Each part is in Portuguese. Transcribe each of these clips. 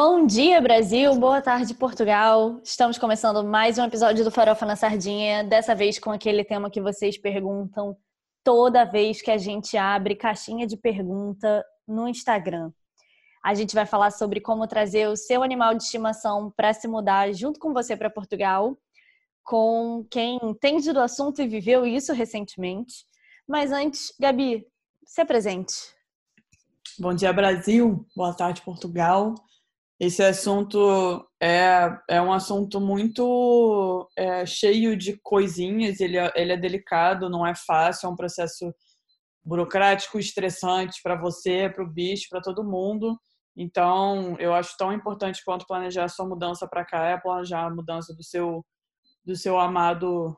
Bom dia, Brasil! Boa tarde, Portugal! Estamos começando mais um episódio do Farofa na Sardinha, dessa vez com aquele tema que vocês perguntam toda vez que a gente abre caixinha de pergunta no Instagram. A gente vai falar sobre como trazer o seu animal de estimação para se mudar junto com você para Portugal, com quem entende do assunto e viveu isso recentemente. Mas antes, Gabi, se apresente. Bom dia, Brasil. Boa tarde, Portugal. Esse assunto é, é um assunto muito é, cheio de coisinhas, ele é, ele é delicado, não é fácil, é um processo burocrático, estressante para você, para o bicho, para todo mundo. Então, eu acho tão importante quanto planejar a sua mudança para cá é planejar a mudança do seu do seu amado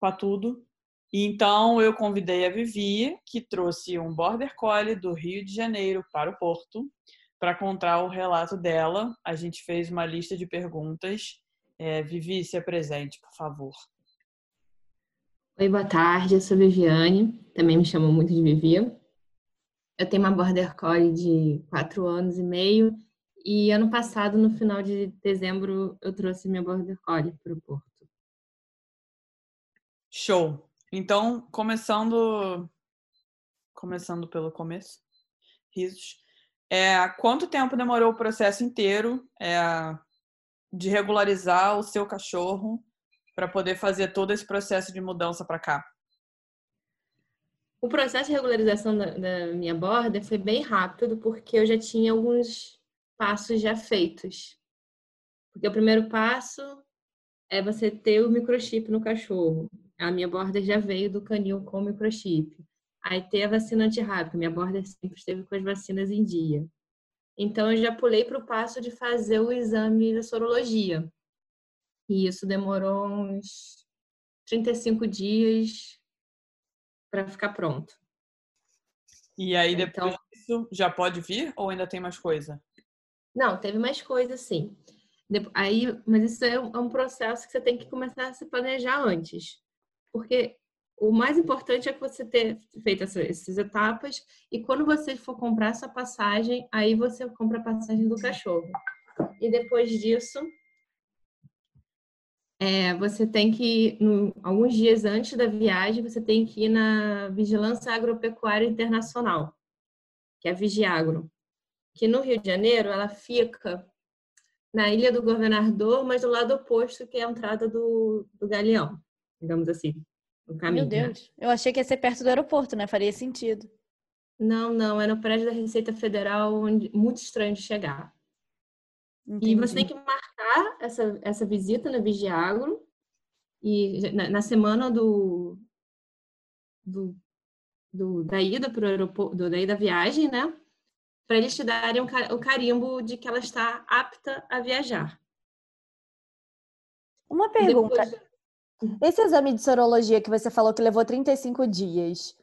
para tudo. Então eu convidei a Vivi, que trouxe um border collie do Rio de Janeiro para o Porto para contar o relato dela. A gente fez uma lista de perguntas. É, Vivi, se apresente, por favor. Oi, boa tarde. Eu sou Viviane, também me chamam muito de Vivi. Eu tenho uma Border Collie de quatro anos e meio e ano passado, no final de dezembro, eu trouxe minha Border Collie para o Porto. Show! Então, começando, começando pelo começo, risos. É, quanto tempo demorou o processo inteiro é, de regularizar o seu cachorro para poder fazer todo esse processo de mudança para cá? O processo de regularização da, da, minha borda foi bem rápido, porque eu já tinha alguns passos já feitos. Porque o primeiro passo é você ter o microchip no cachorro. A minha borda já veio do canil com microchip. Aí ter a vacina antirrábica. Minha borda sempre esteve com as vacinas em dia. Então, eu já pulei para o passo de fazer o exame da sorologia. E isso demorou uns 35 dias para ficar pronto. E aí, depois então, disso, já pode vir ou ainda tem mais coisa? Não, teve mais coisa, sim. Aí, mas isso é um processo que você tem que começar a se planejar antes. Porque o mais importante é que você ter feito essas etapas e quando você for comprar essa passagem, aí você compra a passagem do cachorro. E depois disso, é, você tem que, no, alguns dias antes da viagem, você tem que ir na Vigilância Agropecuária Internacional, que é a Vigiagro, que no Rio de Janeiro ela fica na Ilha do Governador, mas do lado oposto, que é a entrada do, do Galeão, digamos assim no caminho. Meu né? Deus, eu achei que ia ser perto do aeroporto, né? Faria sentido. Não, não, é no prédio da Receita Federal, onde muito estranho de chegar. Entendi. E você tem que marcar essa, essa visita na Vigiagro e na, na semana do, do, do, da ida para o aeroporto, do, da ida da viagem, né? Para eles te darem o um, um carimbo de que ela está apta a viajar. Uma pergunta. Depois... Esse exame de sorologia que você falou que levou 35 dias,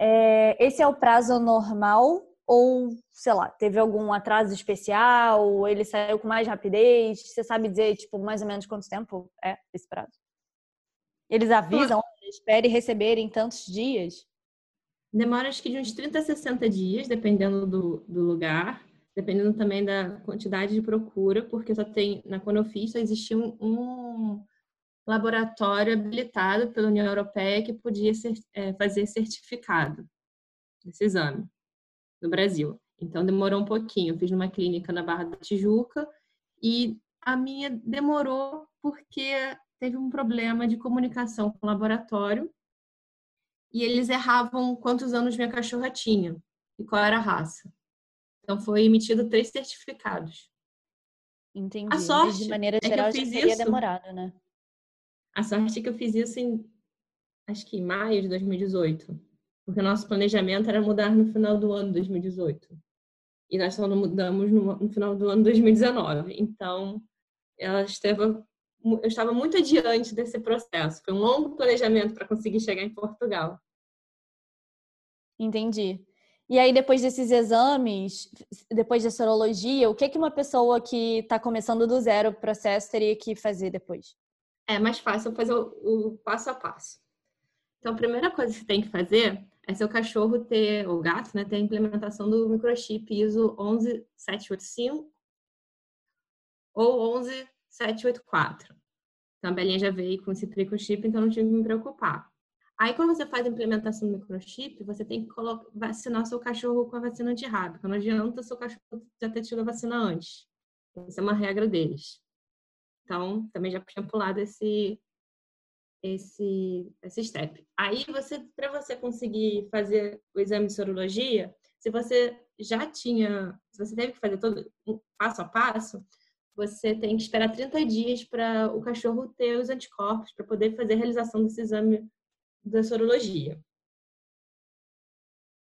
é, esse é o prazo normal ou, sei lá, teve algum atraso especial? Ele saiu com mais rapidez? Você sabe dizer, tipo, mais ou menos quanto tempo é esse prazo? Eles avisam, espere receber em tantos dias? Demora acho que de uns 30 a 60 dias, dependendo do, do lugar, dependendo também da quantidade de procura, porque só tem, na, quando eu fiz, só existia um, um laboratório habilitado pela União Europeia que podia ser, é, fazer certificado desse exame no Brasil. Então demorou um pouquinho. Eu fiz numa clínica na Barra da Tijuca e a minha demorou porque teve um problema de comunicação com o laboratório e eles erravam quantos anos minha cachorra tinha e qual era a raça. Então foi emitido três certificados. Entendi. A sorte de maneira geral é já seria isso. demorado, né? A sorte é que eu fiz isso em, acho que em maio de 2018, porque o nosso planejamento era mudar no final do ano de 2018. E nós só mudamos no, no final do ano de 2019. Então, ela esteve, eu estava muito adiante desse processo. Foi um longo planejamento para conseguir chegar em Portugal. Entendi. E aí, depois desses exames, depois da sorologia, o que, que uma pessoa que está começando do zero o processo teria que fazer depois? É mais fácil fazer o, o passo a passo. Então, a primeira coisa que você tem que fazer é seu cachorro ter, o gato, né, ter a implementação do microchip ISO 11785 ou 11784. Então, a Belinha já veio com esse microchip, então não tive que me preocupar. Aí, quando você faz a implementação do microchip, você tem que colocar, vacinar seu cachorro com a vacina antirrábica. Não adianta seu cachorro já ter tido a vacina antes. Essa é uma regra deles. Então, também já tinha pulado esse, esse, esse step. Aí, você, para você conseguir fazer o exame de sorologia, se você já tinha, se você teve que fazer todo passo a passo, você tem que esperar 30 dias para o cachorro ter os anticorpos para poder fazer a realização desse exame da sorologia.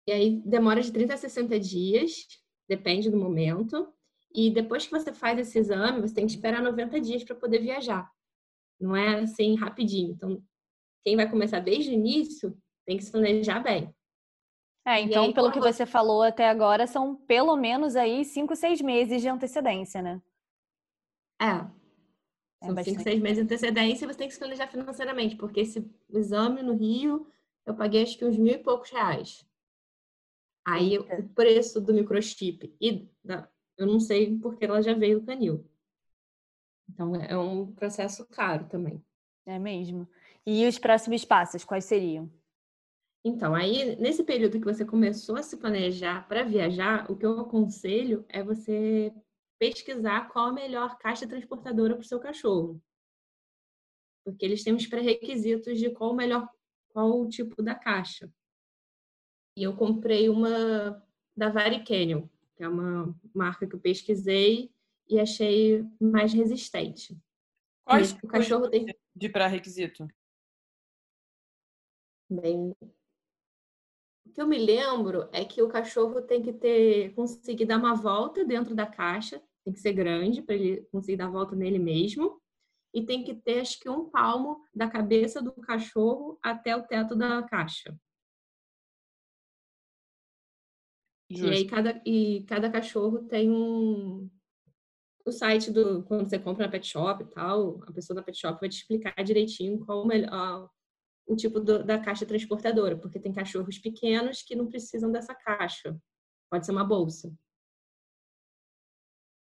E aí demora de 30 a 60 dias, depende do momento. E depois que você faz esse exame, você tem que esperar 90 dias para poder viajar. Não é assim rapidinho. Então, quem vai começar desde o início tem que se planejar bem. É, então, aí, pelo que você falou até agora, são pelo menos aí 5, 6 meses de antecedência, né? É, são cinco, seis meses de antecedência e você tem que se planejar financeiramente, porque esse exame no Rio eu paguei acho que uns mil e poucos reais. Aí o preço do microchip e da, eu não sei porque ela já veio do canil. Então é um processo caro também. É mesmo. E os próximos passos, quais seriam? Então, aí, nesse período que você começou a se planejar para viajar, o que eu aconselho é você pesquisar qual a melhor caixa transportadora para o seu cachorro. Porque eles têm os pré-requisitos de qual o melhor, qual o tipo da caixa. E eu comprei uma da Vari Canyon, que é uma marca que eu pesquisei e achei mais resistente. Quais o cachorro tem de pré-requisito? Bem, o que eu me lembro é que o cachorro tem que ter conseguir dar uma volta dentro da caixa, tem que ser grande para ele conseguir dar a volta nele mesmo, e tem que ter acho que um palmo da cabeça do cachorro até o teto da caixa. Justo. E aí cada e cada cachorro tem um o site do quando você compra na pet shop e tal, a pessoa da pet shop vai te explicar direitinho qual o melhor o tipo do, da caixa transportadora, porque tem cachorros pequenos que não precisam dessa caixa. Pode ser uma bolsa.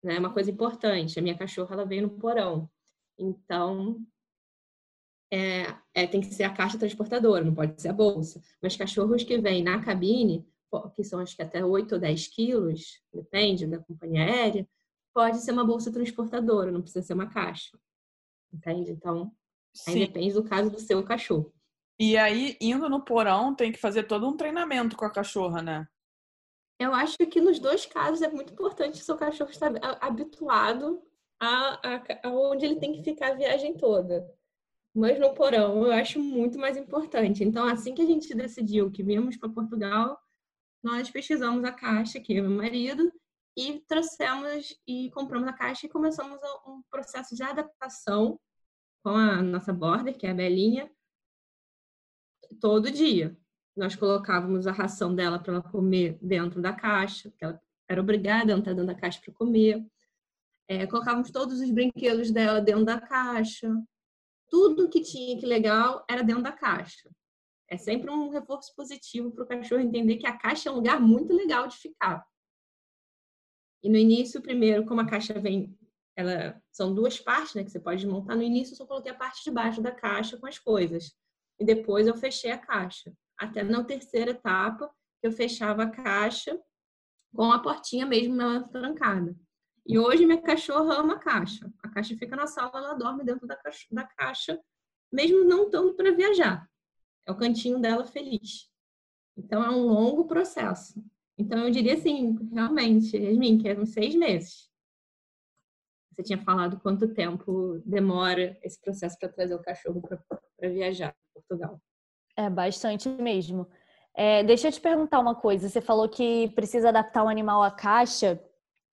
É uma coisa importante. A minha cachorra ela veio no porão. Então, é, é, tem que ser a caixa transportadora, não pode ser a bolsa. Mas cachorros que vêm na cabine, que são acho que até 8 ou 10 quilos, depende da companhia aérea, pode ser uma bolsa transportadora, não precisa ser uma caixa. Entende? Então, aí depende do caso do seu cachorro. E aí, indo no porão, tem que fazer todo um treinamento com a cachorra, né? Eu acho que nos dois casos é muito importante o seu cachorro estar habituado a, a, a, onde ele tem que ficar a viagem toda. Mas no porão eu acho muito mais importante. Então, assim que a gente decidiu que viemos para Portugal, nós pesquisamos a caixa, e meu marido, e trouxemos e compramos a caixa e começamos um processo de adaptação com a nossa border, que é a Belinha, todo dia. Nós colocávamos a ração dela para ela comer dentro da caixa, que ela era obrigada a entrar dentro da caixa para comer. É, colocávamos todos os brinquedos dela dentro da caixa. Tudo que tinha que legal era dentro da caixa. É sempre um reforço positivo para o cachorro entender que a caixa é um lugar muito legal de ficar. E no início, primeiro, como a caixa vem, ela são duas partes, né, que você pode montar. No início, eu só coloquei a parte de baixo da caixa com as coisas e depois eu fechei a caixa. Até na terceira etapa, eu fechava a caixa com a portinha mesmo na trancada. E hoje minha cachorra ama a caixa. A caixa fica na sala, ela dorme dentro da caixa, da caixa mesmo não estando para viajar. É o cantinho dela feliz. Então é um longo processo. Então eu diria assim, realmente, Yasmin, que uns seis meses. Você tinha falado quanto tempo demora esse processo para trazer o cachorro para viajar. Portugal. É bastante mesmo. É, deixa eu te perguntar uma coisa. Você falou que precisa adaptar o animal à caixa.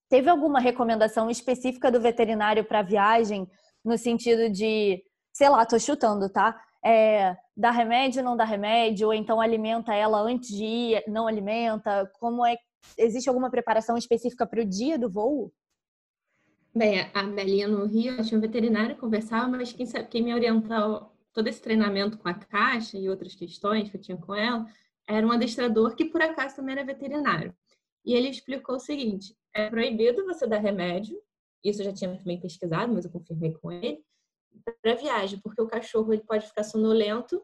Teve alguma recomendação específica do veterinário para viagem no sentido de, sei lá, tô chutando, tá? É, dá remédio, não dá remédio, ou então alimenta ela antes de ir, não alimenta? Como é? Existe alguma preparação específica para o dia do voo? Bem, a Belinha no Rio, eu tinha um veterinário conversava, mas quem, sabe, quem me orientou todo esse treinamento com a caixa e outras questões que eu tinha com ela, era um adestrador que por acaso também era veterinário. E ele explicou o seguinte: é proibido você dar remédio isso eu já tinha também pesquisado, mas eu confirmei com ele, para viagem, porque o cachorro ele pode ficar sonolento,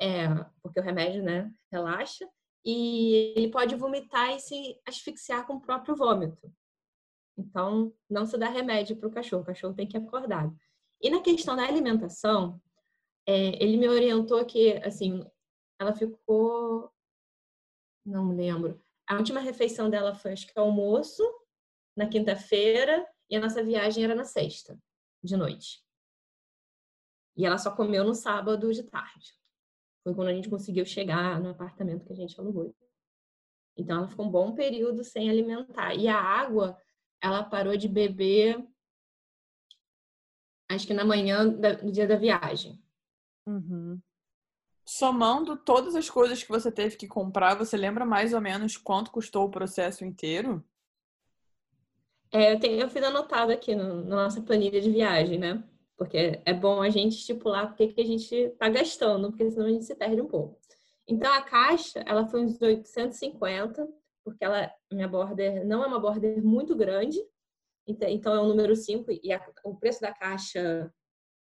é, porque o remédio, né, relaxa, e ele pode vomitar e se asfixiar com o próprio vômito. Então, não se dá remédio para o cachorro, o cachorro tem que acordar. E na questão da alimentação, é, ele me orientou que, assim, ela ficou. Não lembro. A última refeição dela foi, acho que, almoço, na quinta-feira, e a nossa viagem era na sexta, de noite. E ela só comeu no sábado de tarde. Foi quando a gente conseguiu chegar no apartamento que a gente alugou. Então, ela ficou um bom período sem alimentar. E a água, ela parou de beber, acho que na manhã do dia da viagem. Uhum. Somando todas as coisas que você teve que comprar, você lembra mais ou menos quanto custou o processo inteiro? É, eu, tenho, eu fiz anotado aqui no, na nossa planilha de viagem, né? Porque é bom a gente estipular o que, que a gente está gastando, porque senão a gente se perde um pouco. Então, a caixa, ela foi uns 850, porque ela, minha border não é uma border muito grande, então é o número 5 e a, o preço da caixa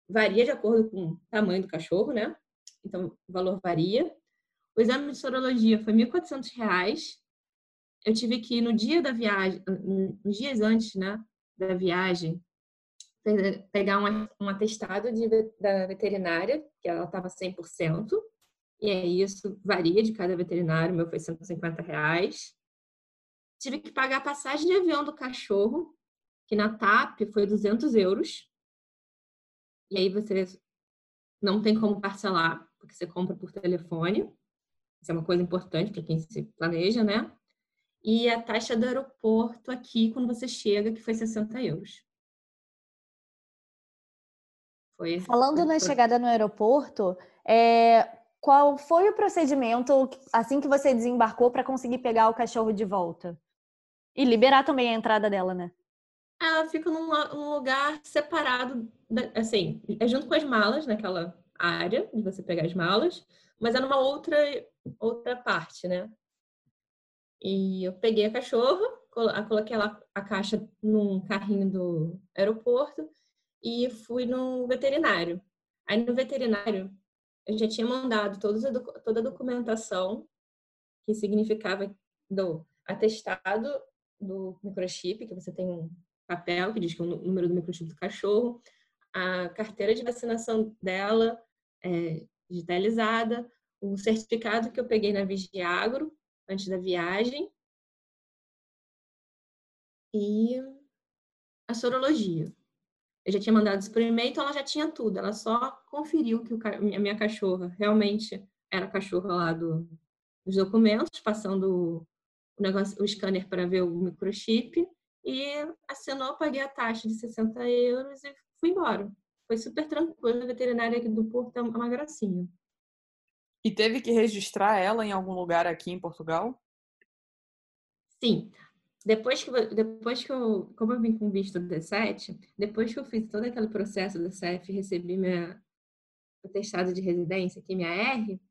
varia de acordo com o tamanho do cachorro, né? Então o valor varia. O exame de sorologia foi R$ 1.400. Eu tive que ir no dia da viagem, nos dias antes, né, da viagem, pegar um, um atestado de, da veterinária, que ela estava 100%, e aí isso varia de cada veterinário, meu foi 150 reais. Tive que pagar a passagem de avião do cachorro, que na TAP foi 200 euros. E aí você não tem como parcelar, porque você compra por telefone. Isso é uma coisa importante para quem se planeja, né? E a taxa do aeroporto aqui, quando você chega, que foi 60 euros. Foi, Falando foi, na foi... chegada no aeroporto, é, qual foi o procedimento assim que você desembarcou para conseguir pegar o cachorro de volta? E liberar também a entrada dela, né? Ela fica num, num lugar separado, assim, é junto com as malas, naquela área de você pegar as malas, mas é numa outra, outra parte, né? E eu peguei a cachorra, coloquei ela, a caixa num carrinho do aeroporto e fui no veterinário. Aí no veterinário eu já tinha mandado toda a, documentação que significava do atestado do microchip, que você tem um papel que diz que é o número do microchip do cachorro, a carteira de vacinação dela é, digitalizada, o certificado que eu peguei na Vigiagro antes da viagem e a sorologia. Eu já tinha mandado isso por e-mail, então ela já tinha tudo. Ela só conferiu que a minha cachorra realmente era a cachorra lá do, dos documentos, passando o, negócio, o scanner para ver o microchip e assinou, paguei a taxa de 60 euros e fui embora. Foi super tranquilo, a veterinária aqui do Porto é uma gracinha. E teve que registrar ela em algum lugar aqui em Portugal? Sim. Depois que, depois que eu, como eu vim com visto do D7, depois que eu fiz todo aquele processo do e recebi minha atestado de residência, aqui minha R,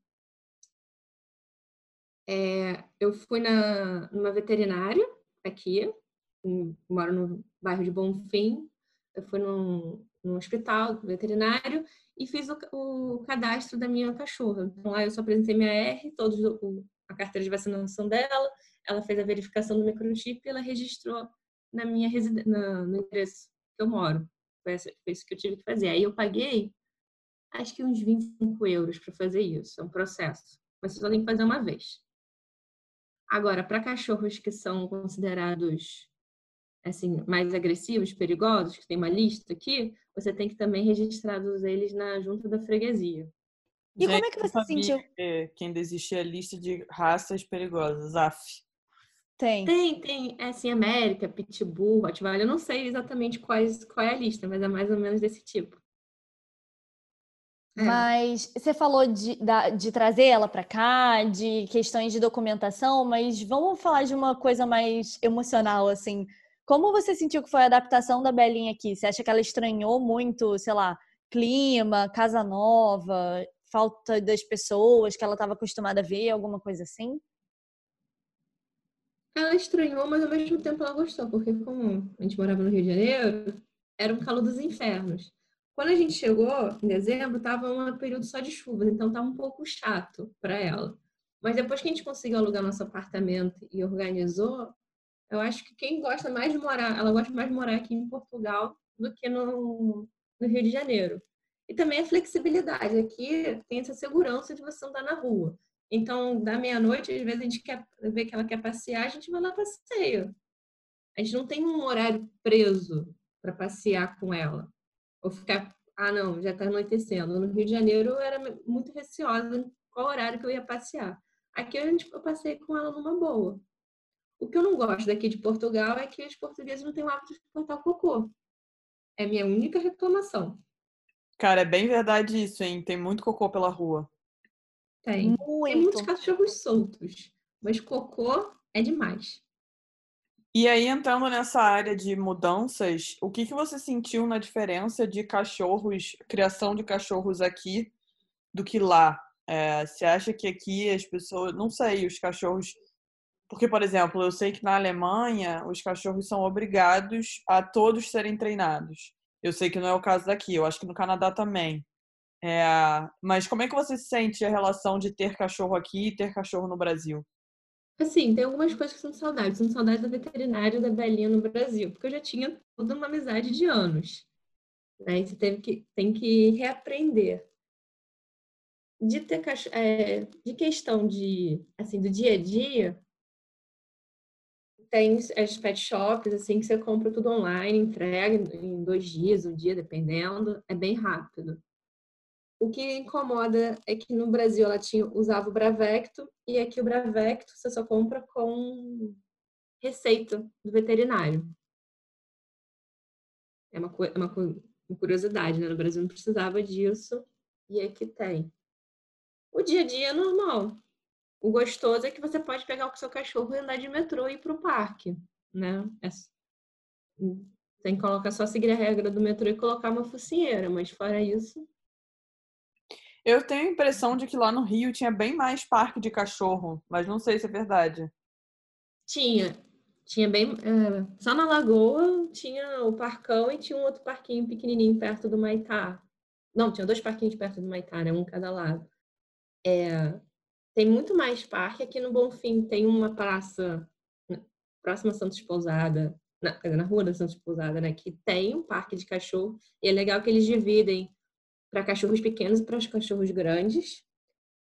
é, eu fui na, numa veterinária aqui, moro no bairro de Bonfim, eu fui num, num hospital veterinário e fiz o, o, cadastro da minha cachorra. Então lá eu só apresentei minha R, todos o, a carteira de vacinação dela, ela fez a verificação do microchip e ela registrou na minha residência, no endereço que eu moro. Foi, essa, foi isso que eu tive que fazer. Aí eu paguei acho que uns 25 euros para fazer isso. É um processo. Mas você só tem que fazer uma vez. Agora, para cachorros que são considerados assim, mais agressivos, perigosos, que tem uma lista aqui, você tem que também registrar eles na junta da freguesia. E Gente, como é que você sentiu? Que ainda existia a lista de raças perigosas, AF. Tem. Tem, tem. É assim, América, Pitbull, Rottweiler. Eu não sei exatamente quais, qual é a lista, mas é mais ou menos desse tipo. É. Mas você falou de, de trazer ela para cá, de questões de documentação, mas vamos falar de uma coisa mais emocional, assim. Como você sentiu que foi a adaptação da Belinha aqui? Você acha que ela estranhou muito, sei lá, clima, casa nova, falta das pessoas que ela estava acostumada a ver, alguma coisa assim? Ela estranhou, mas ao mesmo tempo ela gostou, porque como a gente morava no Rio de Janeiro, era um calor dos infernos. Quando a gente chegou, em dezembro, estava um período só de chuvas, então estava um pouco chato para ela. Mas depois que a gente conseguiu alugar nosso apartamento e organizou, eu acho que quem gosta mais de morar, ela gosta mais de morar aqui em Portugal do que no, no Rio de Janeiro. E também a flexibilidade. Aqui tem essa segurança de você andar na rua. Então, da meia-noite, às vezes a gente quer ver que ela quer passear, a gente vai lá passeio. A gente não tem um horário preso para passear com ela. Ou ficar, ah, não, já está anoitecendo. No Rio de Janeiro eu era muito receosa qual horário que eu ia passear. Aqui a gente, eu passei com ela numa boa. O que eu não gosto daqui de Portugal é que os portugueses não têm o hábito de cortar o cocô. É minha única reclamação. Cara, é bem verdade isso, hein? Tem muito cocô pela rua. Tem. Muito. Tem muitos cachorros soltos, mas cocô é demais. E aí, entrando nessa área de mudanças, o que, que você sentiu na diferença de cachorros, criação de cachorros aqui do que lá? É, você acha que aqui as pessoas, não sei, os cachorros. Porque, por exemplo, eu sei que na Alemanha os cachorros são obrigados a todos serem treinados. Eu sei que não é o caso daqui, eu acho que no Canadá também. É, mas como é que você sente a relação de ter cachorro aqui e ter cachorro no Brasil? Assim, tem algumas coisas que são saudades. São saudades da veterinária da Belinha no Brasil, porque eu já tinha toda uma amizade de anos. Né? E você teve que, tem que reaprender. De ter é, de questão de assim do dia a dia, tem as pet shops assim que você compra tudo online, entrega em dois dias, um dia, dependendo, é bem rápido. O que incomoda é que no Brasil ela tinha, usava o Bravecto e aqui o Bravecto você só compra com receita do veterinário. É uma, é uma, uma curiosidade, né? No Brasil não precisava disso e aqui tem. O dia a dia é normal. O gostoso é que você pode pegar o seu cachorro e andar de metrô e ir para o parque, né? É, tem que colocar só seguir a regra do metrô e colocar uma focinheira, mas fora isso, eu tenho a impressão de que lá no Rio tinha bem mais parque de cachorro, mas não sei se é verdade. Tinha. Tinha bem. É, só na Lagoa tinha o parcão e tinha um outro parquinho pequenininho perto do Maitá. Não, tinha dois parquinhos perto do Maitá, né? Um cada lado. É, tem muito mais parque. Aqui no Bonfim tem uma praça próxima a Santos Pousada, na, na rua da Santos Pousada, né? Que tem um parque de cachorro. E é legal que eles dividem para cachorros pequenos e para os cachorros grandes.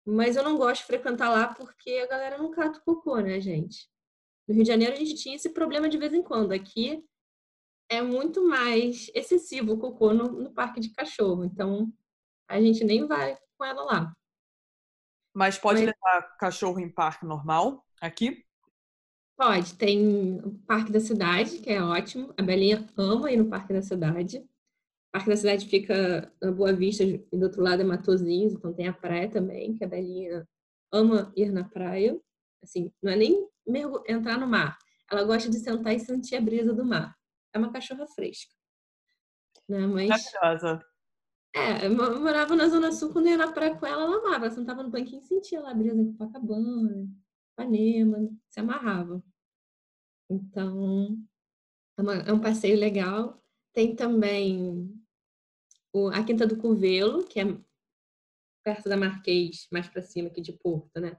Mas eu não gosto de frequentar lá porque a galera não cata o cocô, né, gente? No Rio de Janeiro a gente tinha esse problema de vez em quando. Aqui é muito mais excessivo o cocô no, no parque de cachorro. Então a gente nem vai com ela lá. Mas pode Mas... levar cachorro em parque normal aqui? Pode. Tem o Parque da Cidade, que é ótimo. A Belinha ama ir no Parque da Cidade. Parque da Cidade fica na Boa Vista e do outro lado é Matozinhos, então tem a praia também, que a Belinha ama ir na praia. Assim, não é nem entrar no mar. Ela gosta de sentar e sentir a brisa do mar. É uma cachorra fresca. Né? Mas... Maravilhosa. É, eu morava na Zona Sul, quando eu ia na praia com ela, ela amava. Ela sentava no banquinho e sentia lá a brisa em Copacabana, Ipanema, se amarrava. Então, é, uma, é um passeio legal. Tem também o, a Quinta do Curvelo, que é perto da Marquês, mais para cima aqui de Porto, né?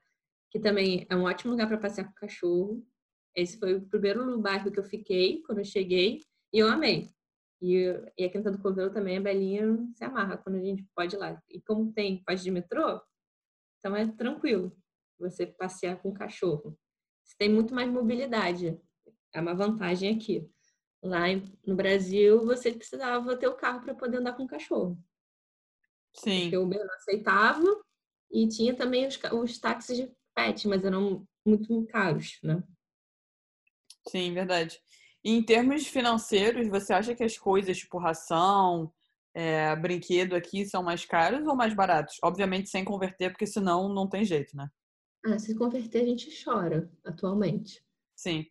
Que também é um ótimo lugar para passear com cachorro. Esse foi o primeiro bairro que eu fiquei quando eu cheguei e eu amei. E, e a Quinta do Curvelo também, a Belinha se amarra quando a gente pode ir lá. E como tem pode de metrô, então é tranquilo você passear com cachorro. Você tem muito mais mobilidade. É uma vantagem aqui. Lá no Brasil, você precisava ter o carro para poder andar com o cachorro. Sim. Porque o Uber não aceitava e tinha também os, os táxis de pet, mas eram muito caros, né? Sim, verdade. E em termos financeiros, você acha que as coisas, tipo ração, é, brinquedo aqui são mais caros ou mais baratos? Obviamente sem converter, porque senão não tem jeito, né? Ah, se converter a gente chora atualmente. Sim.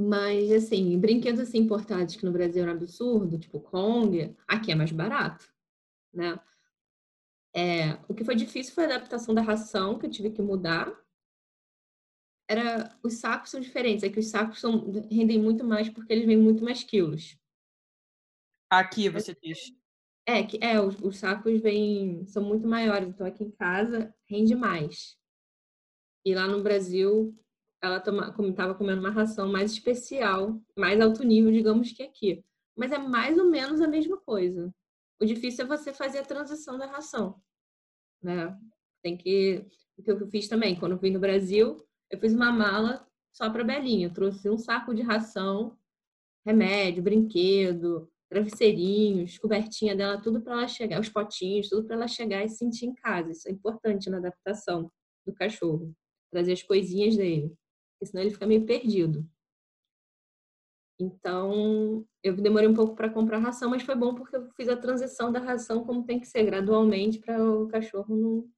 Mas, assim, brinquedos assim importados que no Brasil é um absurdo, tipo Kong, aqui é mais barato, né? É, o que foi difícil foi a adaptação da ração, que eu tive que mudar. era os sacos são diferentes, é que os sacos são, rendem muito mais porque eles vêm muito mais quilos. Aqui você diz. É, que é, os, os sacos vêm, são muito maiores, então aqui em casa rende mais. E lá no Brasil, ela estava comendo uma ração mais especial, mais alto nível, digamos que aqui. Mas é mais ou menos a mesma coisa. O difícil é você fazer a transição da ração. Né? Tem que. O que eu fiz também, quando vim no Brasil, eu fiz uma mala só para Belinha. Eu trouxe um saco de ração, remédio, brinquedo, travesseirinhos, cobertinha dela, tudo para ela chegar, os potinhos, tudo para ela chegar e se sentir em casa. Isso é importante na adaptação do cachorro. Trazer as coisinhas dele, porque senão ele fica meio perdido. Então, eu demorei um pouco para comprar ração, mas foi bom porque eu fiz a transição da ração como tem que ser, gradualmente, para o cachorro não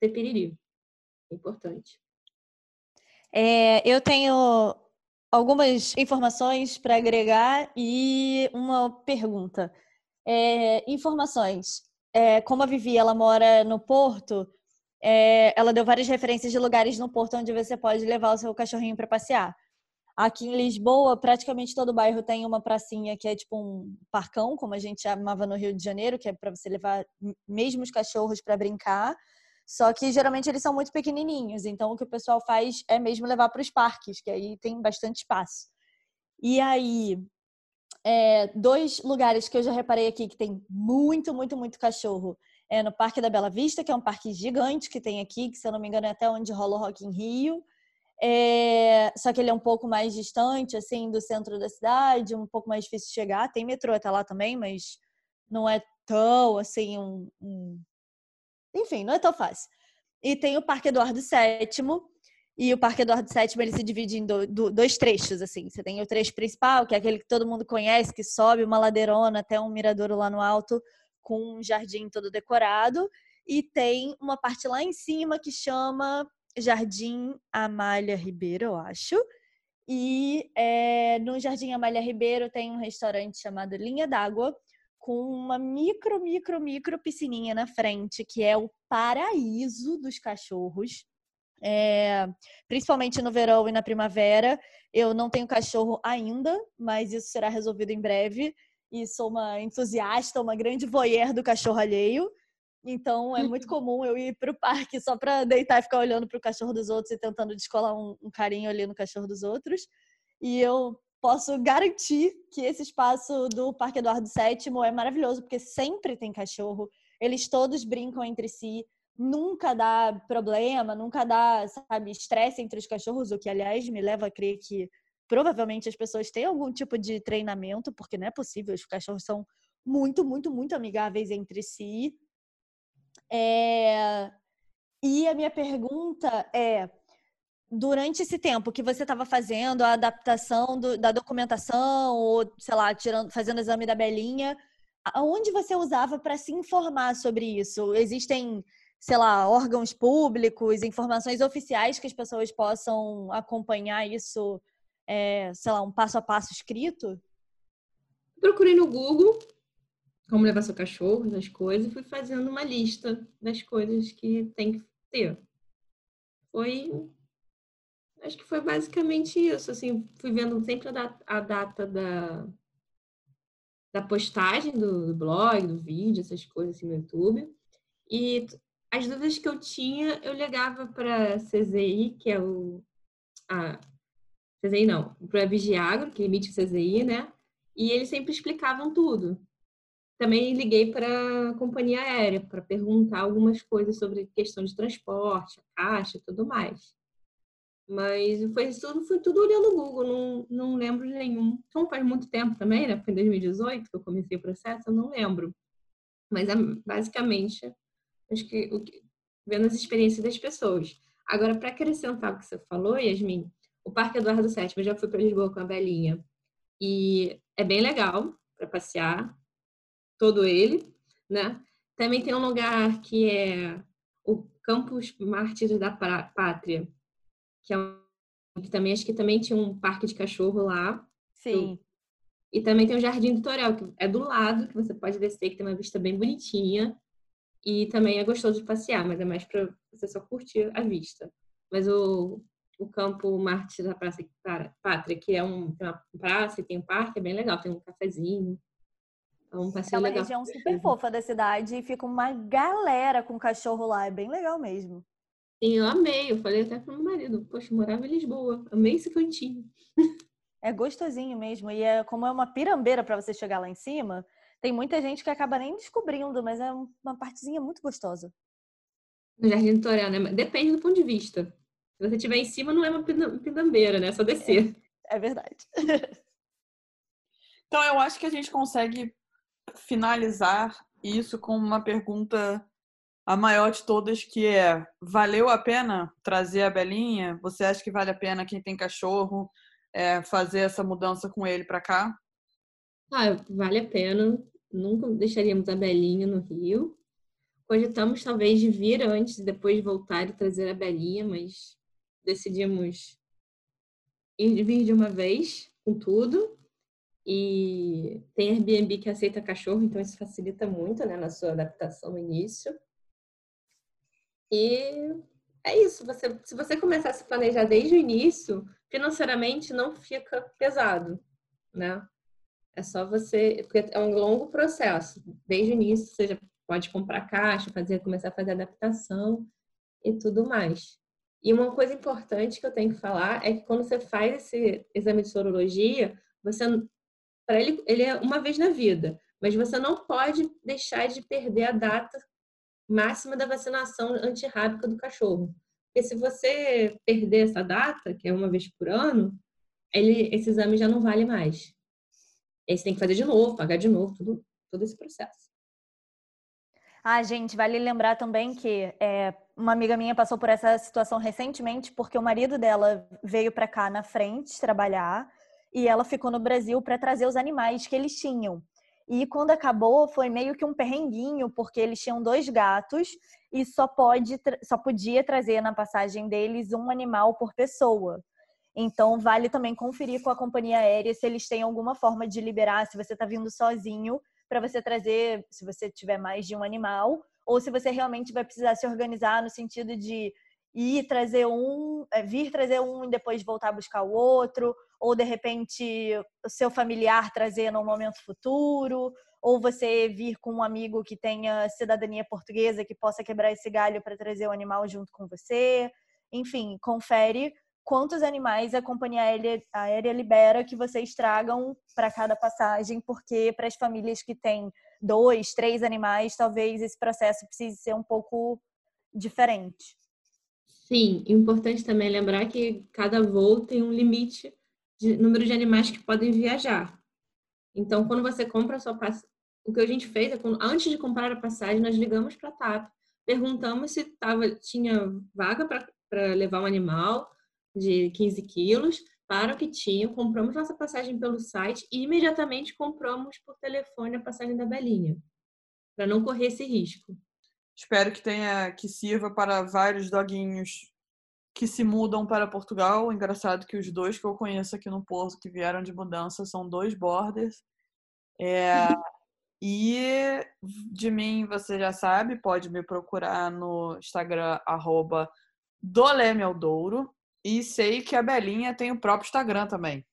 ter piriri. Importante. É, eu tenho algumas informações para agregar e uma pergunta. É, informações. É, como a Vivi ela mora no Porto, é, ela deu várias referências de lugares no Porto onde você pode levar o seu cachorrinho para passear. Aqui em Lisboa, praticamente todo bairro tem uma pracinha que é tipo um parcão, como a gente chamava no Rio de Janeiro, que é para você levar mesmo os cachorros para brincar. Só que geralmente eles são muito pequenininhos, então o que o pessoal faz é mesmo levar para os parques, que aí tem bastante espaço. E aí, é, dois lugares que eu já reparei aqui que tem muito, muito, muito cachorro é no Parque da Bela Vista, que é um parque gigante que tem aqui, que se eu não me engano é até onde rola o Rock in Rio. É, só que ele é um pouco mais distante, assim, do centro da cidade, um pouco mais difícil de chegar. Tem metrô até lá também, mas não é tão, assim, um, um enfim, não é tão fácil. E tem o Parque Eduardo VII, e o Parque Eduardo VII ele se divide em do, do, dois trechos, assim. Você tem o trecho principal, que é aquele que todo mundo conhece, que sobe uma ladeirona até um miradouro lá no alto, com um jardim todo decorado. E tem uma parte lá em cima que chama Jardim Amália Ribeiro, eu acho. E é, no Jardim Amália Ribeiro tem um restaurante chamado Linha d'Água, com uma micro, micro, micro piscininha na frente, que é o paraíso dos cachorros. É, principalmente no verão e na primavera. Eu não tenho cachorro ainda, mas isso será resolvido em breve. E sou uma entusiasta, uma grande voyeur do cachorro alheio. Então é muito comum eu ir para o parque só para deitar e ficar olhando para o cachorro dos outros e tentando descolar um, um carinho ali no cachorro dos outros. E eu posso garantir que esse espaço do Parque Eduardo VII é maravilhoso, porque sempre tem cachorro, eles todos brincam entre si, nunca dá problema, nunca dá, sabe, estresse entre os cachorros, o que, aliás, me leva a crer que provavelmente as pessoas têm algum tipo de treinamento, porque não é possível, os cachorros são muito, muito, muito amigáveis entre si. É... E a minha pergunta é durante esse tempo que você estava fazendo a adaptação do, da documentação, ou, sei lá, tirando, fazendo o exame da Belinha, aonde você usava para se informar sobre isso? Existem, sei lá, órgãos públicos, informações oficiais que as pessoas possam acompanhar isso, é, sei lá, um passo a passo escrito? Procurei no Google como levar seu cachorro, essas coisas, e fui fazendo uma lista das coisas que tem que ter. Foi acho que foi basicamente isso. Assim, fui vendo sempre a, data, a data da, da postagem do, do, blog, do vídeo, essas coisas assim no YouTube. E as dúvidas que eu tinha, eu ligava para CZI, que é o. A, CZI não, para a Vigiagro, que emite o CZI, né? E eles sempre explicavam tudo. Também liguei para a companhia aérea para perguntar algumas coisas sobre questão de transporte, caixa tudo mais. Mas foi tudo, foi tudo olhando no Google, não, não lembro de nenhum. Como faz muito tempo também, né? Foi em 2018 que eu comecei o processo, eu não lembro. Mas é basicamente, acho que, o que vendo as experiências das pessoas. Agora, para acrescentar o que você falou, Yasmin, o Parque Eduardo VII, eu já fui para Lisboa com a Belinha. E é bem legal para passear, todo ele, né? Também tem um lugar que é o Campus Mártires da Pátria, que é um, que também acho que também tinha um parque de cachorro lá. Sim. E também tem o Jardim do Torel, que é do lado, que você pode descer, que tem uma vista bem bonitinha. E também é gostoso de passear, mas é mais para você só curtir a vista. Mas o o campo Marte da Praça Pátria, que é um, uma praça e tem um parque, é bem legal, tem um cafezinho. É um passeio é uma legal. região super fofa da cidade e fica uma galera com cachorro lá, é bem legal mesmo. Sim, eu amei, eu falei até pro meu marido, poxa, eu morava em Lisboa, amei esse cantinho. É gostosinho mesmo, e é como é uma pirambeira para você chegar lá em cima, tem muita gente que acaba nem descobrindo, mas é uma partezinha muito gostosa. No Jardim do Torel, né? Depende do ponto de vista. Se você estiver em cima, não é uma pidambeira, né? É só descer. É, é verdade. então, eu acho que a gente consegue finalizar isso com uma pergunta a maior de todas, que é: valeu a pena trazer a Belinha? Você acha que vale a pena quem tem cachorro é, fazer essa mudança com ele para cá? Ah, vale a pena. Nunca deixaríamos a Belinha no Rio. Cogitamos talvez de vir antes e depois voltar e trazer a Belinha, mas decidimos ir vir de uma vez com tudo. E tem Airbnb que aceita cachorro, então isso facilita muito né, na sua adaptação no início. E é isso. Você, se você começar a se planejar desde o início, financeiramente não fica pesado, né? É só você, porque é um longo processo. Desde o início, você já pode comprar caixa, fazer, começar a fazer adaptação e tudo mais. E uma coisa importante que eu tenho que falar é que quando você faz esse exame de sorologia, você para ele ele é uma vez na vida, mas você não pode deixar de perder a data máxima da vacinação antirrábica do cachorro. Porque se você perder essa data, que é uma vez por ano, ele, esse exame já não vale mais. Aí você tem que fazer de novo, pagar de novo, tudo, todo esse processo. Ah, gente, vale lembrar também que é, uma amiga minha passou por essa situação recentemente porque o marido dela veio para cá na frente trabalhar e ela ficou no Brasil para trazer os animais que eles tinham. E quando acabou, foi meio que um perrenguinho, porque eles tinham dois gatos e só, pode, só podia trazer na passagem deles um animal por pessoa. Então, vale também conferir com a companhia aérea se eles têm alguma forma de liberar, se você está vindo sozinho, para você trazer, se você tiver mais de um animal, ou se você realmente vai precisar se organizar no sentido de ir trazer um, é, vir trazer um e depois voltar a buscar o outro, ou de repente o seu familiar trazer no momento futuro, ou você vir com um amigo que tenha cidadania portuguesa que possa quebrar esse galho para trazer o animal junto com você. Enfim, confere quantos animais a companhia aérea, libera que vocês tragam para cada passagem, porque para as famílias que têm dois, três animais, talvez esse processo precise ser um pouco diferente. Sim, importante também lembrar que cada voo tem um limite de número de animais que podem viajar. Então, quando você compra a sua passagem, o que a gente fez é, quando, antes de comprar a passagem, nós ligamos para a TAP, perguntamos se tava, tinha vaga para levar um animal de 15 quilos, para o que tinha, compramos nossa passagem pelo site e imediatamente compramos por telefone a passagem da Belinha, para não correr esse risco. Espero que tenha que sirva para vários doguinhos que se mudam para Portugal. Engraçado que os dois que eu conheço aqui no Porto que vieram de mudança são dois borders. É, e de mim você já sabe, pode me procurar no Instagram arroba. E sei que a Belinha tem o próprio Instagram também.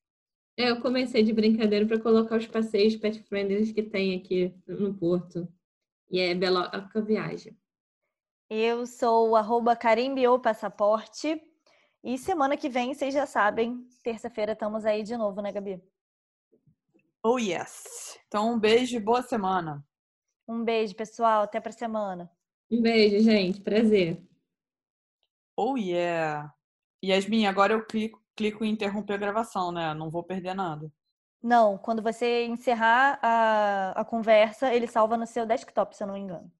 É, eu comecei de brincadeira para colocar os passeios pet friendly que tem aqui no Porto. E é Beloca Viagem. Eu sou arroba Passaporte. E semana que vem, vocês já sabem, terça-feira estamos aí de novo, né, Gabi? Oh, yes. Então, um beijo e boa semana. Um beijo, pessoal. Até pra semana. Um beijo, gente. Prazer. Oh, yeah. Yasmin, agora eu clico, clico em interromper a gravação, né? Não vou perder nada. Não, quando você encerrar a, a conversa, ele salva no seu desktop, se eu não me engano.